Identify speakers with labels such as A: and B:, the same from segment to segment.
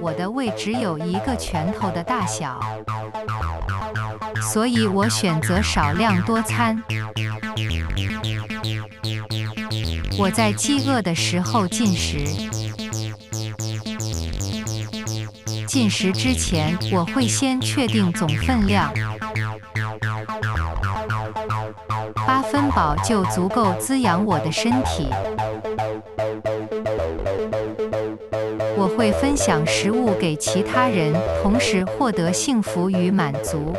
A: 我的胃只有一个拳头的大小，所以我选择少量多餐。我在饥饿的时候进食，进食之前我会先确定总分量，八分饱就足够滋养我的身体。会分享食物给其他人，同时获得幸福与满足。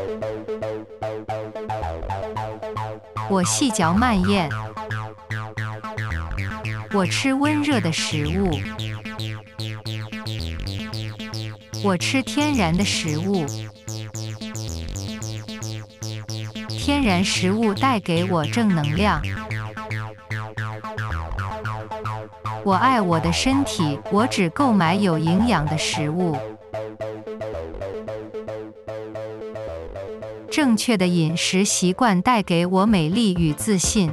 A: 我细嚼慢咽。我吃温热的食物，我吃天然的食物，天然食物带给我正能量。我爱我的身体，我只购买有营养的食物。正确的饮食习惯带给我美丽与自信。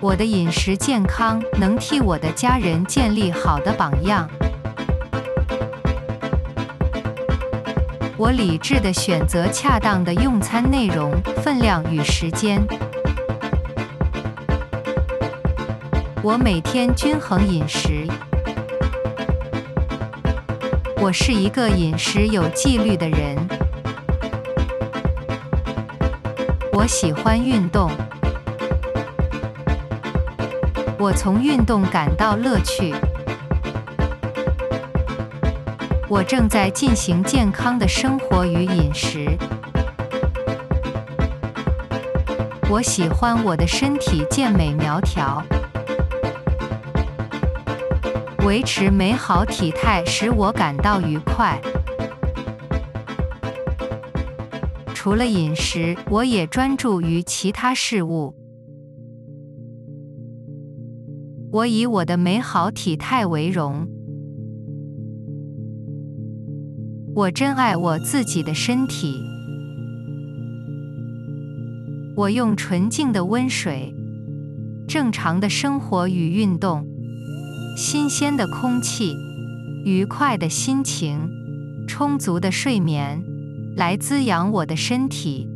A: 我的饮食健康能替我的家人建立好的榜样。我理智地选择恰当的用餐内容、分量与时间。我每天均衡饮食。我是一个饮食有纪律的人。我喜欢运动。我从运动感到乐趣。我正在进行健康的生活与饮食。我喜欢我的身体健美苗条。维持美好体态使我感到愉快。除了饮食，我也专注于其他事物。我以我的美好体态为荣。我珍爱我自己的身体。我用纯净的温水、正常的生活与运动、新鲜的空气、愉快的心情、充足的睡眠，来滋养我的身体。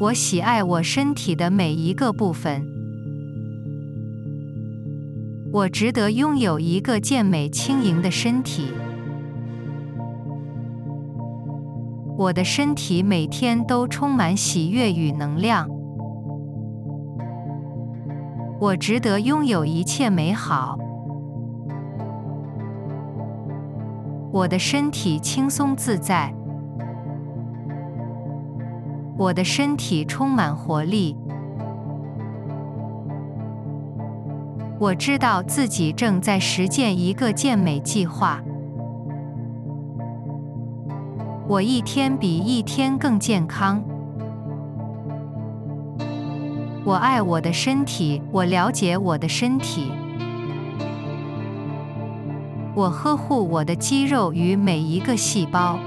A: 我喜爱我身体的每一个部分。我值得拥有一个健美轻盈的身体。我的身体每天都充满喜悦与能量。我值得拥有一切美好。我的身体轻松自在。我的身体充满活力。我知道自己正在实践一个健美计划。我一天比一天更健康。我爱我的身体，我了解我的身体。我呵护我的肌肉与每一个细胞。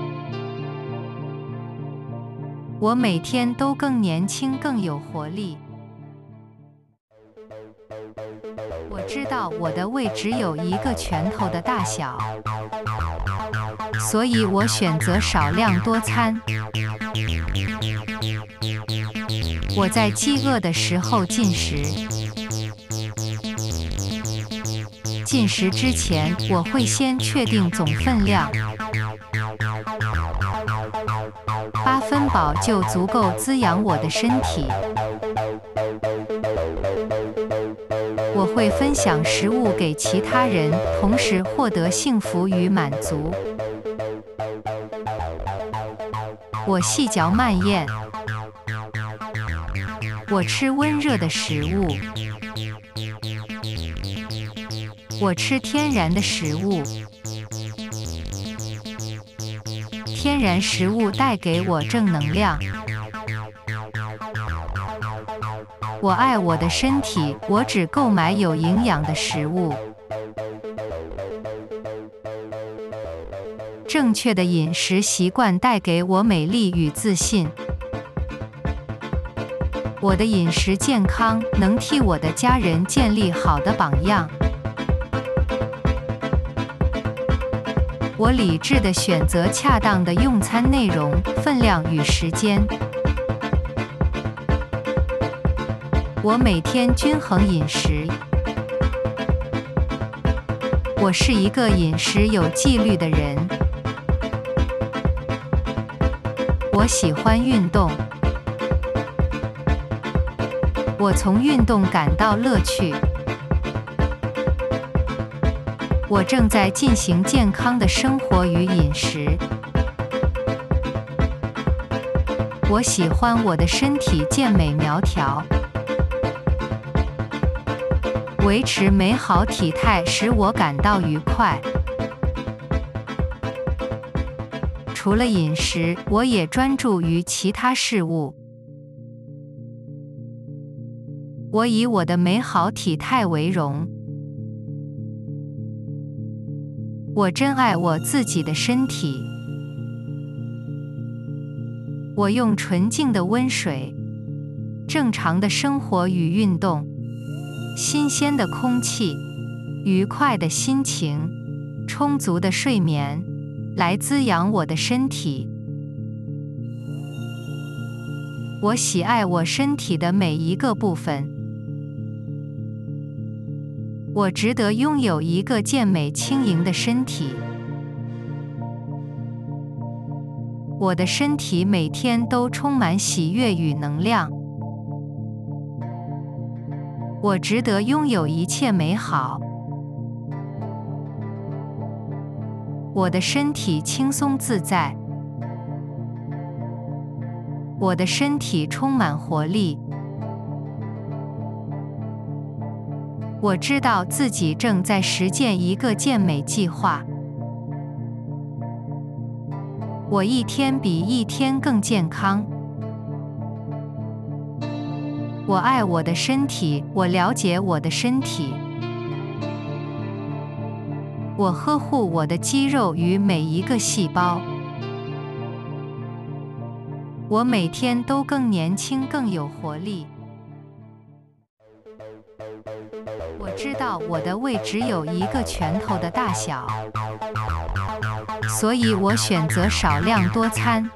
A: 我每天都更年轻，更有活力。我知道我的胃只有一个拳头的大小，所以我选择少量多餐。我在饥饿的时候进食，进食之前我会先确定总分量，八分饱就足够滋养我的身体。我会分享食物给其他人，同时获得幸福与满足。我细嚼慢咽。我吃温热的食物。我吃天然的食物。天然食物带给我正能量。我爱我的身体，我只购买有营养的食物。正确的饮食习惯带给我美丽与自信。我的饮食健康能替我的家人建立好的榜样。我理智的选择恰当的用餐内容分量与时间。我每天均衡饮食。我是一个饮食有纪律的人。我喜欢运动。我从运动感到乐趣。我正在进行健康的生活与饮食。我喜欢我的身体健美苗条。维持美好体态使我感到愉快。除了饮食，我也专注于其他事物。我以我的美好体态为荣。我珍爱我自己的身体。我用纯净的温水，正常的生活与运动。新鲜的空气，愉快的心情，充足的睡眠，来滋养我的身体。我喜爱我身体的每一个部分。我值得拥有一个健美轻盈的身体。我的身体每天都充满喜悦与能量。我值得拥有一切美好。我的身体轻松自在。我的身体充满活力。我知道自己正在实践一个健美计划。我一天比一天更健康。我爱我的身体，我了解我的身体。我呵护我的肌肉与每一个细胞。我每天都更年轻，更有活力。知道我的胃只有一个拳头的大小，所以我选择少量多餐。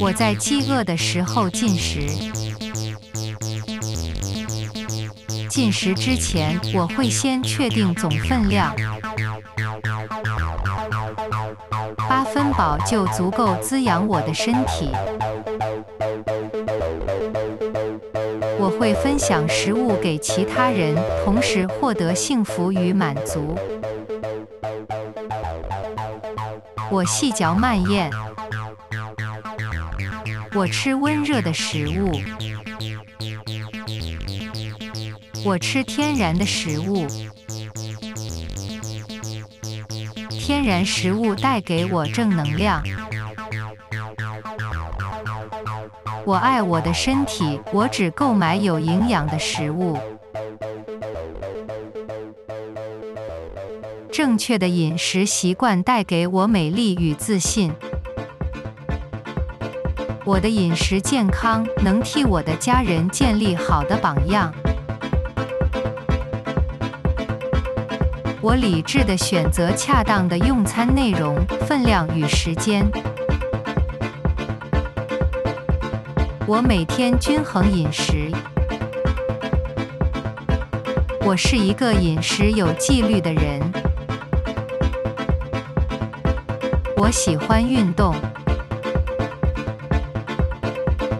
A: 我在饥饿的时候进食。进食之前，我会先确定总分量。八分饱就足够滋养我的身体。我会分享食物给其他人，同时获得幸福与满足。我细嚼慢咽。我吃温热的食物。我吃天然的食物。天然食物带给我正能量。我爱我的身体，我只购买有营养的食物。正确的饮食习惯带给我美丽与自信。我的饮食健康能替我的家人建立好的榜样。我理智地选择恰当的用餐内容、分量与时间。我每天均衡饮食。我是一个饮食有纪律的人。我喜欢运动。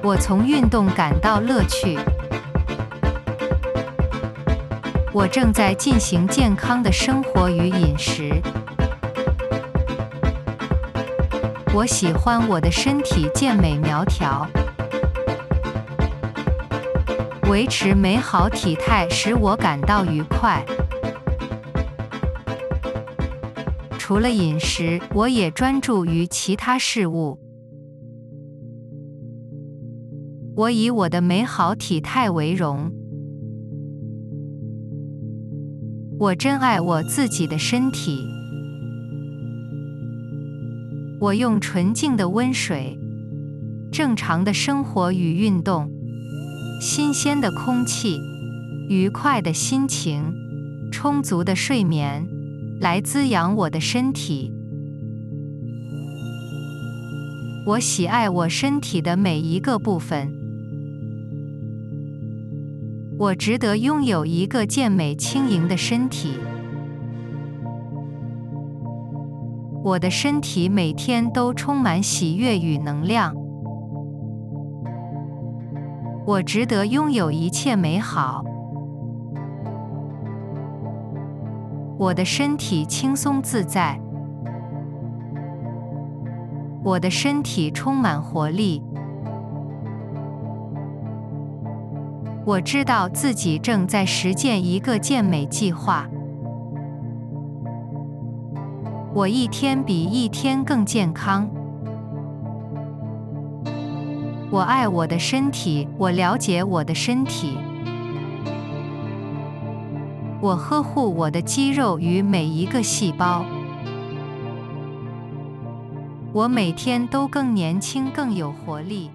A: 我从运动感到乐趣。我正在进行健康的生活与饮食。我喜欢我的身体健美苗条。维持美好体态使我感到愉快。除了饮食，我也专注于其他事物。我以我的美好体态为荣。我珍爱我自己的身体。我用纯净的温水，正常的生活与运动，新鲜的空气，愉快的心情，充足的睡眠，来滋养我的身体。我喜爱我身体的每一个部分。我值得拥有一个健美轻盈的身体。我的身体每天都充满喜悦与能量。我值得拥有一切美好。我的身体轻松自在。我的身体充满活力。我知道自己正在实践一个健美计划。我一天比一天更健康。我爱我的身体，我了解我的身体。我呵护我的肌肉与每一个细胞。我每天都更年轻，更有活力。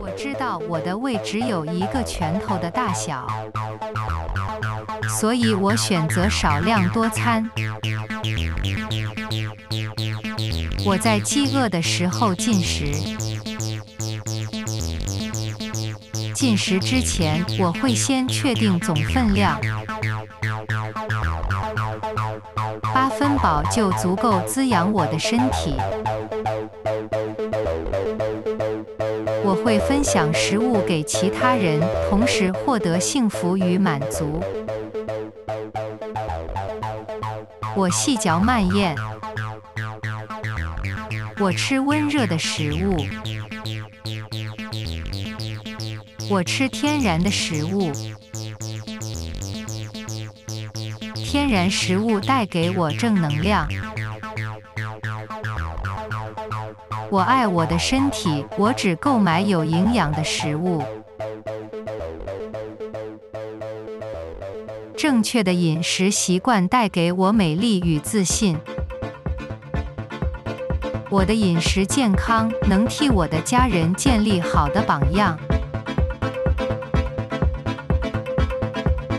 A: 我知道我的胃只有一个拳头的大小，所以我选择少量多餐。我在饥饿的时候进食，进食之前我会先确定总分量。八分饱就足够滋养我的身体。我会分享食物给其他人，同时获得幸福与满足。我细嚼慢咽。我吃温热的食物。我吃天然的食物。天然食物带给我正能量。我爱我的身体，我只购买有营养的食物。正确的饮食习惯带给我美丽与自信。我的饮食健康，能替我的家人建立好的榜样。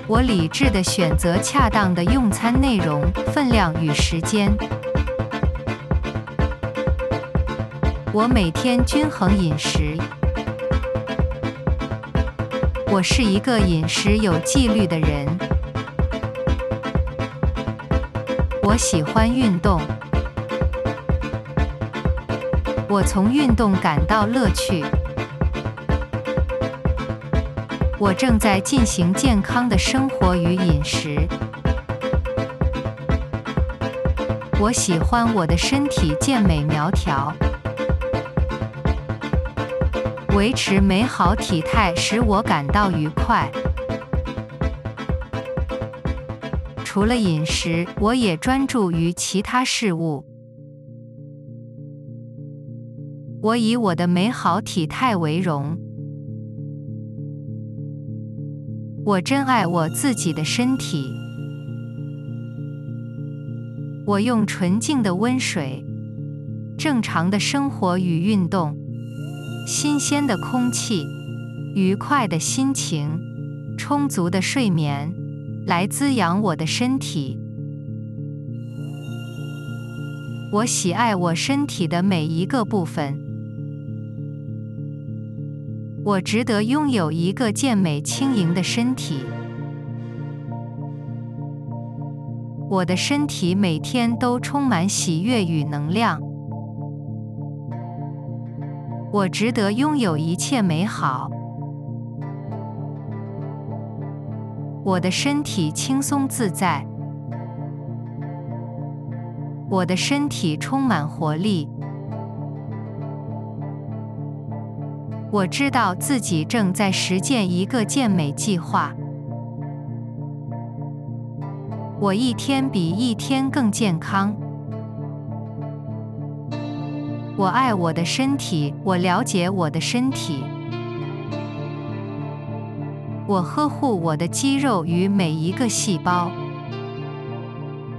A: 我理智地选择恰当的用餐内容、分量与时间。我每天均衡饮食。我是一个饮食有纪律的人。我喜欢运动。我从运动感到乐趣。我正在进行健康的生活与饮食。我喜欢我的身体健美苗条。维持美好体态使我感到愉快。除了饮食，我也专注于其他事物。我以我的美好体态为荣。我珍爱我自己的身体。我用纯净的温水、正常的生活与运动、新鲜的空气、愉快的心情、充足的睡眠，来滋养我的身体。我喜爱我身体的每一个部分。我值得拥有一个健美轻盈的身体。我的身体每天都充满喜悦与能量。我值得拥有一切美好。我的身体轻松自在。我的身体充满活力。我知道自己正在实践一个健美计划。我一天比一天更健康。我爱我的身体，我了解我的身体。我呵护我的肌肉与每一个细胞。